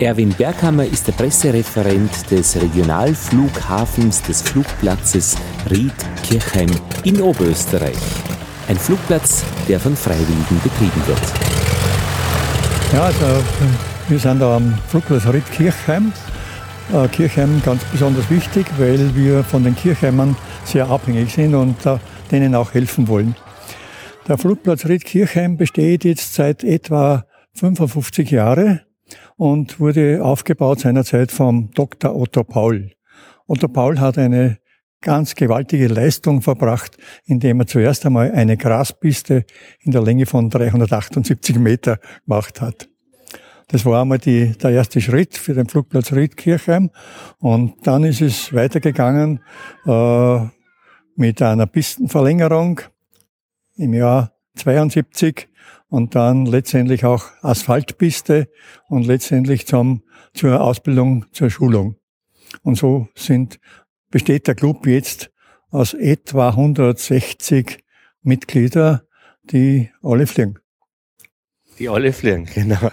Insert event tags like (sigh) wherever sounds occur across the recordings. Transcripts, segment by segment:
Erwin Berghammer ist der Pressereferent des Regionalflughafens des Flugplatzes Ried-Kirchheim in Oberösterreich. Ein Flugplatz, der von Freiwilligen betrieben wird. Ja, also wir sind da am Flugplatz Ried-Kirchheim. Äh, Kirchheim ganz besonders wichtig, weil wir von den Kirchheimern sehr abhängig sind und äh, denen auch helfen wollen. Der Flugplatz Ried-Kirchheim besteht jetzt seit etwa 55 Jahren und wurde aufgebaut seinerzeit vom Dr. Otto Paul. Otto Paul hat eine ganz gewaltige Leistung verbracht, indem er zuerst einmal eine Graspiste in der Länge von 378 Meter gemacht hat. Das war einmal die, der erste Schritt für den Flugplatz Riedkirchheim. Und dann ist es weitergegangen äh, mit einer Pistenverlängerung im Jahr 72 und dann letztendlich auch Asphaltpiste und letztendlich zum, zur Ausbildung, zur Schulung. Und so sind, besteht der Club jetzt aus etwa 160 Mitglieder, die alle fliegen. Die alle fliegen, (laughs) genau.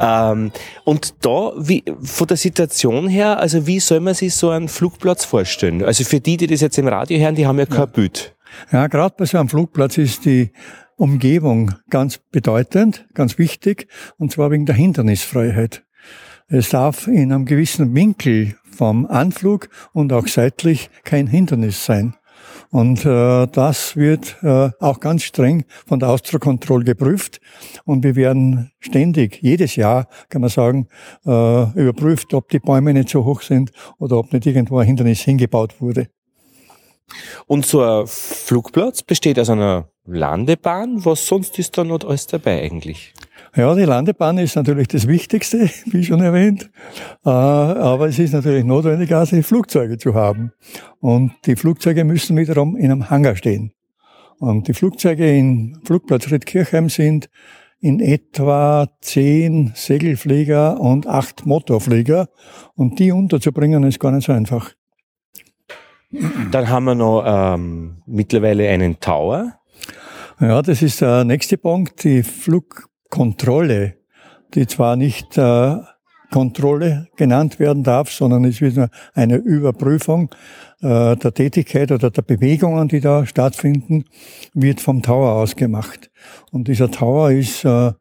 ähm, und da, wie, von der Situation her, also wie soll man sich so einen Flugplatz vorstellen? Also für die, die das jetzt im Radio hören, die haben ja kein ja. Bild. Ja, gerade bei so einem Flugplatz ist die Umgebung ganz bedeutend, ganz wichtig, und zwar wegen der Hindernisfreiheit. Es darf in einem gewissen Winkel vom Anflug und auch seitlich kein Hindernis sein. Und äh, das wird äh, auch ganz streng von der Austrokontrolle geprüft. Und wir werden ständig, jedes Jahr, kann man sagen, äh, überprüft, ob die Bäume nicht so hoch sind oder ob nicht irgendwo ein Hindernis hingebaut wurde. Und so ein Flugplatz besteht aus einer Landebahn. Was sonst ist da noch alles dabei eigentlich? Ja, die Landebahn ist natürlich das Wichtigste, (laughs) wie schon erwähnt. Äh, aber es ist natürlich notwendig, auch die Flugzeuge zu haben. Und die Flugzeuge müssen wiederum in einem Hangar stehen. Und die Flugzeuge in Flugplatz Riedkirchheim sind in etwa zehn Segelflieger und acht Motorflieger. Und die unterzubringen ist gar nicht so einfach. Dann haben wir noch ähm, mittlerweile einen Tower. Ja, das ist der nächste Punkt, die Flugkontrolle, die zwar nicht äh, Kontrolle genannt werden darf, sondern es wird nur eine Überprüfung äh, der Tätigkeit oder der Bewegungen, die da stattfinden, wird vom Tower aus gemacht. Und dieser Tower ist, äh, äh,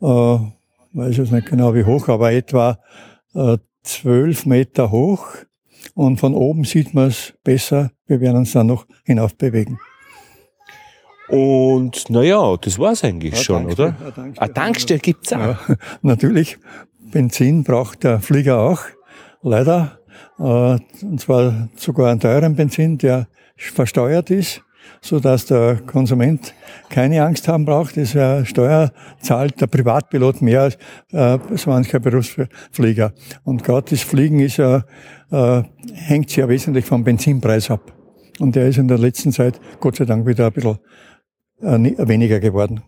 weiß ich nicht genau wie hoch, aber etwa äh, zwölf Meter hoch und von oben sieht man es besser. Wir werden uns dann noch hinauf bewegen. Und naja, das war's eigentlich ja, schon, oder? Eine Tankstelle, gibt's auch. Ja, (laughs) natürlich. Benzin braucht der Flieger auch. Leider. Äh, und zwar sogar einen teuren Benzin, der versteuert ist so dass der Konsument keine Angst haben braucht. Das äh, Steuer zahlt der Privatpilot mehr als äh, so mancher Berufsflieger. Und gerade das Fliegen ist ja, äh, hängt sehr wesentlich vom Benzinpreis ab. Und der ist in der letzten Zeit Gott sei Dank wieder ein bisschen äh, weniger geworden.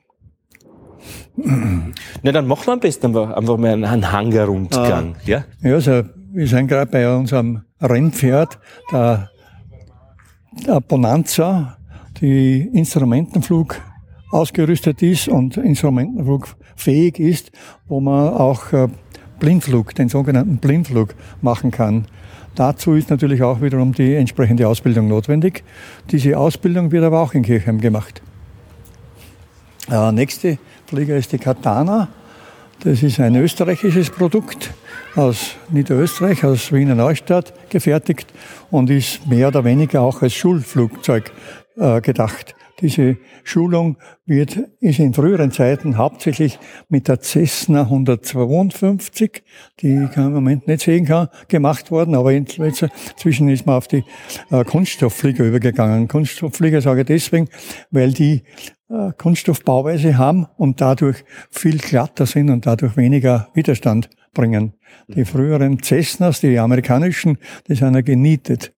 (clears throat) Na, dann machen wir am besten einfach mal einen Hangerrundgang. Ah, ja? ja, also wir sind gerade bei unserem Rennpferd, der, der Bonanza, die Instrumentenflug ausgerüstet ist und Instrumentenflug fähig ist, wo man auch äh, Blindflug, den sogenannten Blindflug machen kann. Dazu ist natürlich auch wiederum die entsprechende Ausbildung notwendig. Diese Ausbildung wird aber auch in Kirchheim gemacht. Der nächste Flieger ist die Katana. Das ist ein österreichisches Produkt aus Niederösterreich, aus Wiener Neustadt gefertigt und ist mehr oder weniger auch als Schulflugzeug äh, gedacht. Diese Schulung wird, ist in früheren Zeiten hauptsächlich mit der Cessna 152, die ich im Moment nicht sehen kann, gemacht worden, aber inzwischen ist man auf die äh, Kunststoffflieger übergegangen. Kunststoffflieger sage ich deswegen, weil die äh, Kunststoffbauweise haben und dadurch viel glatter sind und dadurch weniger Widerstand bringen. Die früheren Cessnas, die amerikanischen, die sind ja genietet.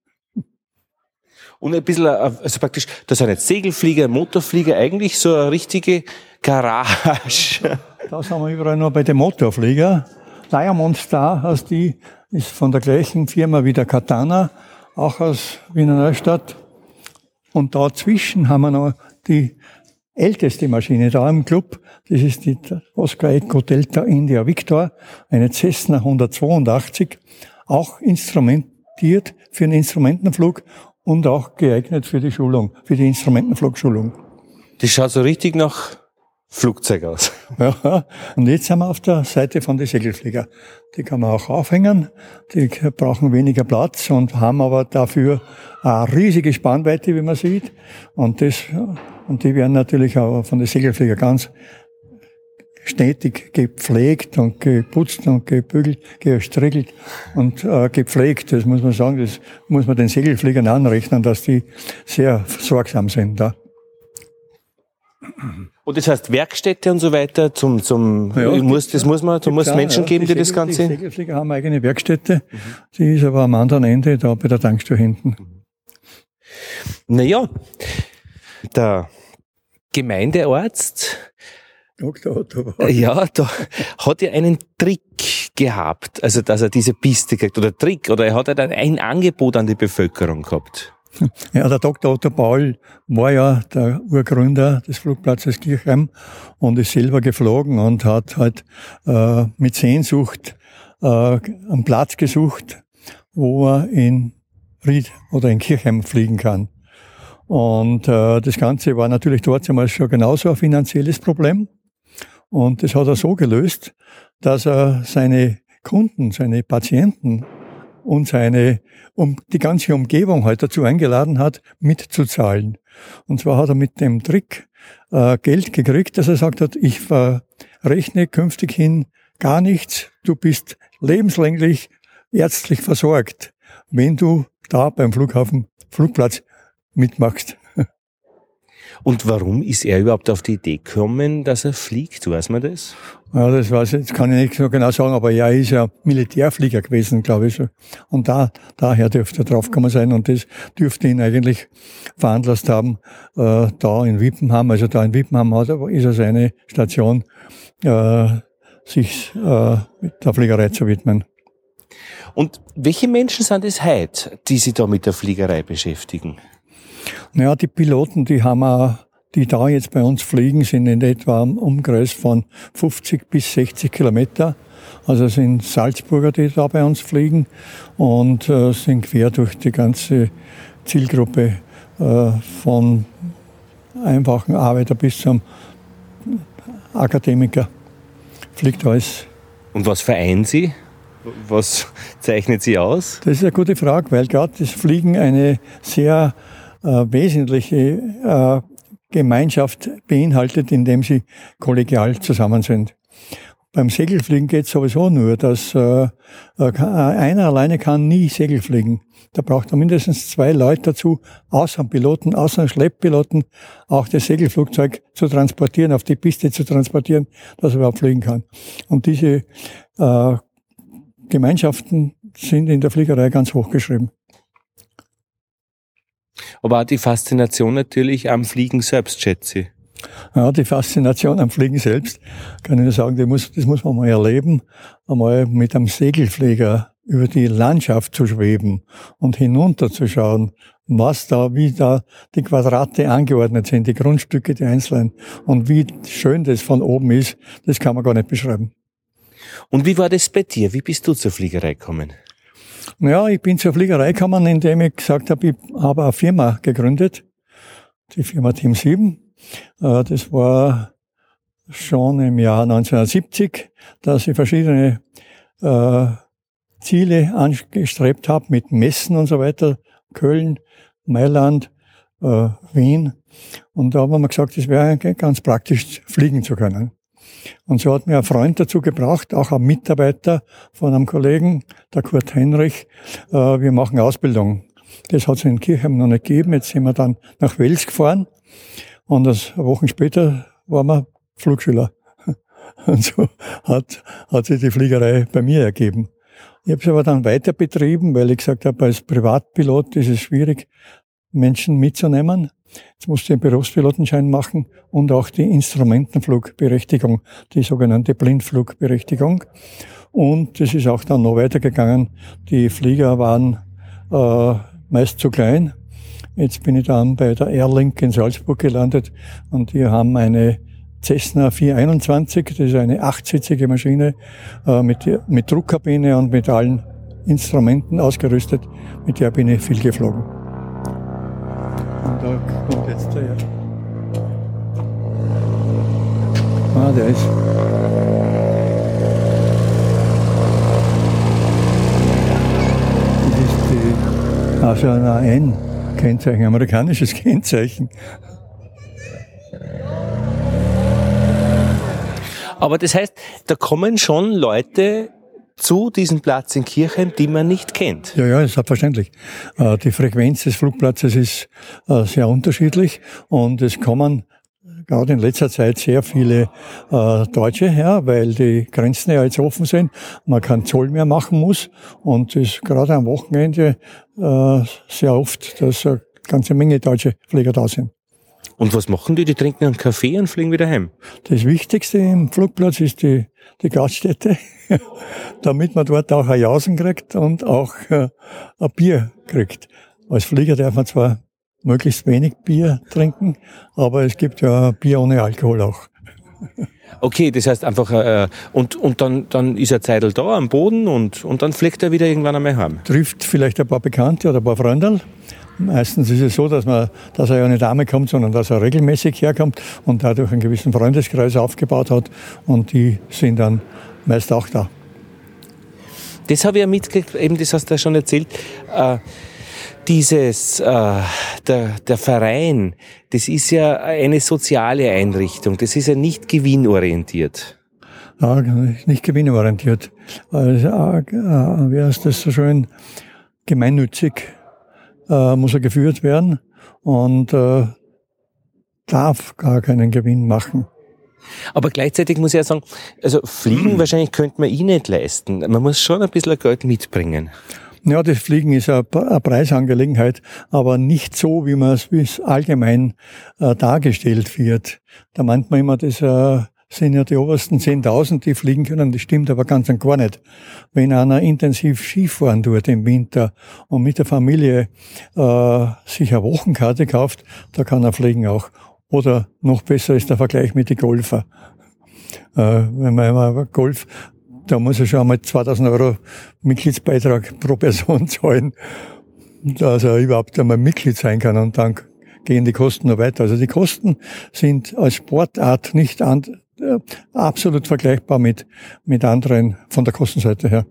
Und ein bisschen, äh, also praktisch, das sind jetzt Segelflieger, Motorflieger, eigentlich so eine richtige Garage. (laughs) Das haben wir überall nur bei den Motorflieger. Diamond Star heißt die, ist von der gleichen Firma wie der Katana, auch aus Wiener Neustadt. Und dazwischen haben wir noch die älteste Maschine da im Club. Das ist die Oscar Echo Delta India Victor, eine Cessna 182, auch instrumentiert für den Instrumentenflug und auch geeignet für die Schulung, für die Instrumentenflugschulung. Das schaut so richtig nach Flugzeug aus. (laughs) Ja, und jetzt sind wir auf der Seite von den Segelflieger. Die kann man auch aufhängen, die brauchen weniger Platz und haben aber dafür eine riesige Spannweite, wie man sieht. Und das, und die werden natürlich auch von den Segelflieger ganz stetig gepflegt und geputzt und gebügelt, gestriegelt und äh, gepflegt. Das muss man sagen, das muss man den Segelfliegern anrechnen, dass die sehr sorgsam sind da. Und das heißt Werkstätte und so weiter zum zum ja, muss das muss man du musst Menschen geben, die, die das Ganze. Die Segelflieger haben eigene Werkstätte, mhm. die ist aber am anderen Ende da bei der Tankstelle hinten. Naja, der Gemeindearzt. Ja, da hat er einen Trick gehabt, also dass er diese Piste kriegt, oder Trick, oder er hat er dann ein Angebot an die Bevölkerung gehabt. (laughs) Ja, der Dr. Otto Paul war ja der Urgründer des Flugplatzes Kirchheim und ist selber geflogen und hat halt äh, mit Sehnsucht äh, einen Platz gesucht, wo er in Ried oder in Kirchheim fliegen kann. Und äh, das Ganze war natürlich dort schon genauso ein finanzielles Problem. Und das hat er so gelöst, dass er seine Kunden, seine Patienten und seine, um die ganze Umgebung halt dazu eingeladen hat, mitzuzahlen. Und zwar hat er mit dem Trick äh, Geld gekriegt, dass er sagt hat, ich verrechne künftig hin gar nichts, du bist lebenslänglich ärztlich versorgt, wenn du da beim Flughafen, Flugplatz mitmachst. Und warum ist er überhaupt auf die Idee gekommen, dass er fliegt? Weiß man das? Ja, das weiß ich, das kann ich nicht so genau sagen, aber er ist ja Militärflieger gewesen, glaube ich. Und da, daher dürfte er draufgekommen sein und das dürfte ihn eigentlich veranlasst haben, äh, da in Wippenham, also da in Wippenham hat, ist er seine Station, äh, sich äh, der Fliegerei zu widmen. Und welche Menschen sind es heute, die sich da mit der Fliegerei beschäftigen? Naja, die Piloten, die haben auch, die da jetzt bei uns fliegen, sind in etwa im Umkreis von 50 bis 60 Kilometer. Also es sind Salzburger, die da bei uns fliegen und äh, sind quer durch die ganze Zielgruppe äh, von einfachen Arbeiter bis zum Akademiker. Fliegt alles. Und was vereinen Sie? Was zeichnet Sie aus? Das ist eine gute Frage, weil gerade das Fliegen eine sehr wesentliche äh, Gemeinschaft beinhaltet, indem sie kollegial zusammen sind. Beim Segelfliegen geht es sowieso nur, dass äh, äh, einer alleine kann nie Segel fliegen. Da braucht man mindestens zwei Leute dazu, außer Piloten, außer Schlepppiloten, auch das Segelflugzeug zu transportieren, auf die Piste zu transportieren, dass er überhaupt fliegen kann. Und diese äh, Gemeinschaften sind in der Fliegerei ganz hoch geschrieben aber auch die Faszination natürlich am Fliegen selbst, schätze ich. Ja, die Faszination am Fliegen selbst, kann ich nur sagen, das muss, das muss man mal erleben, einmal mit einem Segelflieger über die Landschaft zu schweben und hinunterzuschauen, was da, wie da die Quadrate angeordnet sind, die Grundstücke, die einzelnen und wie schön das von oben ist, das kann man gar nicht beschreiben. Und wie war das bei dir? Wie bist du zur Fliegerei gekommen? Ja, ich bin zur Fliegerei gekommen, indem ich gesagt habe, ich habe eine Firma gegründet, die Firma Team 7. Äh, das war schon im Jahr 1970, dass ich verschiedene äh, Ziele angestrebt habe mit Messen und so weiter, Köln, Mailand, äh, Wien. Und da haben wir gesagt, es wäre ganz praktisch, fliegen zu können. Und so hat mir ein Freund dazu gebracht, auch ein Mitarbeiter von einem Kollegen, der Kurt Heinrich, äh, wir machen Ausbildung. Das hat es in Kirchheim noch nicht gegeben. Jetzt sind wir dann nach Wels gefahren und das Wochen später waren wir Flugschüler. (laughs) Und so hat, hat sich die Fliegerei bei mir ergeben. Ich habe es aber dann weiter betrieben, weil ich gesagt habe, als Privatpilot ist es schwierig, Menschen mitzunehmen. Jetzt musste ich einen Berufspilotenschein machen und auch die Instrumentenflugberechtigung, die sogenannte Blindflugberechtigung. Und es ist auch dann noch weitergegangen. Die Flieger waren äh, meist zu klein. Jetzt bin ich dann bei der Airlink in Salzburg gelandet und wir haben eine Cessna 421, das ist eine achtsitzige Maschine äh, mit, mit Druckkabine und mit allen Instrumenten ausgerüstet. Mit der bin ich viel geflogen. Und da kommt jetzt der. Ah, der ist. Das ist die, also ein AN-Kennzeichen, amerikanisches (laughs) Kennzeichen. Aber das heißt, da kommen schon Leute zu diesem Platz in Kirchheim, die man nicht kennt. Ja, ja, ist selbstverständlich. Äh, die Frequenz des Flugplatzes ist äh, sehr unterschiedlich und es kommen gerade in letzter Zeit sehr viele äh, Deutsche her, weil die Grenzen ja jetzt offen sind, man keinen Zoll mehr machen muss und es gerade am Wochenende sehr oft, dass eine ganze Menge deutsche Flieger da sind. Und was machen die? Die trinken einen Kaffee und fliegen wieder heim. Das Wichtigste im Flugplatz ist die, die Gaststätte, (laughs) damit man dort auch ein Jausen kriegt und auch äh, ein Bier kriegt. Als Flieger darf man zwar möglichst wenig Bier trinken, aber es gibt ja Bier ohne Alkohol auch. (laughs) Okay, das heißt einfach, äh, und, und dann, dann ist er Zeitl da am Boden und, und dann fliegt er wieder irgendwann einmal heim. Trifft vielleicht ein paar Bekannte oder ein paar Freunde Meistens ist es so, dass, man, dass er ja nicht Dame kommt, sondern dass er regelmäßig herkommt und dadurch einen gewissen Freundeskreis aufgebaut hat und die sind dann meist auch da. Das habe ich ja mitgekriegt, eben das hast du ja schon erzählt. Äh, dieses, äh, der, der Verein, das ist ja eine soziale Einrichtung, das ist ja nicht gewinnorientiert. Ja, nicht gewinnorientiert. Also, äh, wie heißt das so schön? Gemeinnützig äh, muss er geführt werden und äh, darf gar keinen Gewinn machen. Aber gleichzeitig muss ich ja sagen, also Fliegen (clears throat) wahrscheinlich könnte man eh nicht leisten. Man muss schon ein bisschen Geld mitbringen. Ja, das Fliegen ist eine Preisangelegenheit, aber nicht so, wie man es allgemein äh, dargestellt wird. Da meint man immer, das äh, sind ja die obersten 10.000, die fliegen können. Das stimmt aber ganz und gar nicht. Wenn einer intensiv Skifahren tut im Winter und mit der Familie äh, sich eine Wochenkarte kauft, da kann er fliegen auch. Oder noch besser ist der Vergleich mit den Golfer. Äh, wenn man immer Golf, da muss er schon einmal 2000 Euro Mitgliedsbeitrag pro Person (laughs) zahlen, dass er überhaupt einmal Mitglied sein kann und dann gehen die Kosten noch weiter. Also die Kosten sind als Sportart nicht an, äh, absolut vergleichbar mit, mit anderen von der Kostenseite her.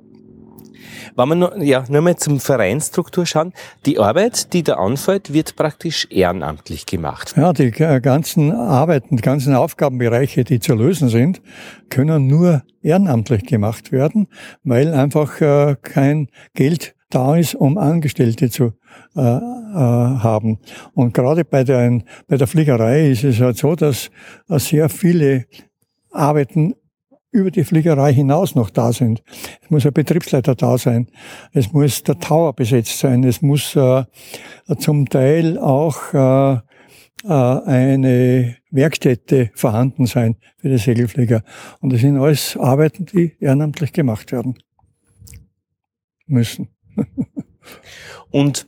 Wenn wir nur, ja, nur mal zum Vereinsstruktur schauen, die Arbeit, die da anfällt, wird praktisch ehrenamtlich gemacht. Ja, die ganzen Arbeiten, die ganzen Aufgabenbereiche, die zu lösen sind, können nur ehrenamtlich gemacht werden, weil einfach äh, kein Geld da ist, um Angestellte zu äh, äh, haben. Und gerade bei der, bei der Fliegerei ist es halt so, dass äh, sehr viele Arbeiten über die Fliegerei hinaus noch da sind. Es muss ein Betriebsleiter da sein. Es muss der Tower besetzt sein. Es muss äh, zum Teil auch äh, äh, eine Werkstätte vorhanden sein für die Segelflieger. Und das sind alles Arbeiten, die ehrenamtlich gemacht werden müssen. Und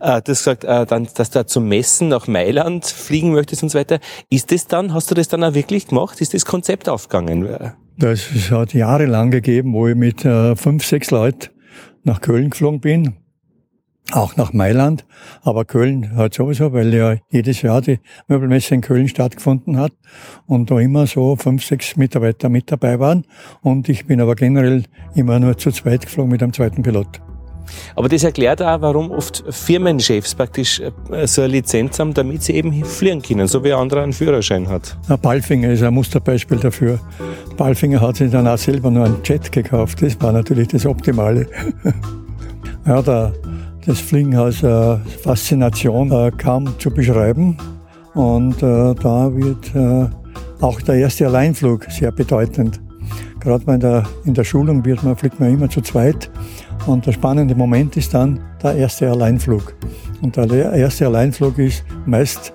äh, du hast gesagt, äh, dann, dass du zum Messen nach Mailand fliegen möchtest und so weiter. Ist das dann, hast du das dann auch wirklich gemacht? Ist das Konzept aufgegangen? Das hat jahrelang gegeben, wo ich mit äh, fünf, sechs Leuten nach Köln geflogen bin. Auch nach Mailand, aber Köln hat sowieso, weil ja jedes Jahr die Möbelmesse in Köln stattgefunden hat und da immer so fünf, sechs Mitarbeiter mit dabei waren. Und ich bin aber generell immer nur zu zweit geflogen mit einem zweiten Pilot. Aber das erklärt auch, warum oft Firmenchefs praktisch äh, so eine Lizenz haben, damit sie eben fliegen können, so wie ein anderer einen Führerschein hat. Balfinger ist ein Musterbeispiel dafür. Balfinger hat sich dann auch selber nur einen Jet gekauft. Das war natürlich das Optimale. (laughs) ja, der, das Fliegen als äh, Faszination äh, kaum zu beschreiben. Und äh, da wird äh, auch der erste Alleinflug sehr bedeutend. Gerade in der, in der Schulung wird man, fliegt man immer zu zweit und der spannende Moment ist dann der erste Alleinflug. Und der erste Alleinflug ist meist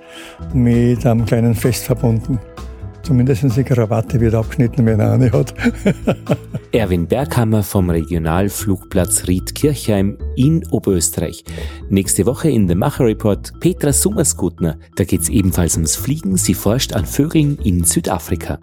mit einem kleinen Fest verbunden. Zumindest die Krawatte wird abgeschnitten, wenn er eine hat. (laughs) Erwin Berghammer vom Regionalflugplatz Ried-Kirchheim in Oberösterreich. Nächste Woche in The Macher Report Petra Summerskutner. Da geht es ebenfalls ums Fliegen. Sie forscht an Vögeln in Südafrika.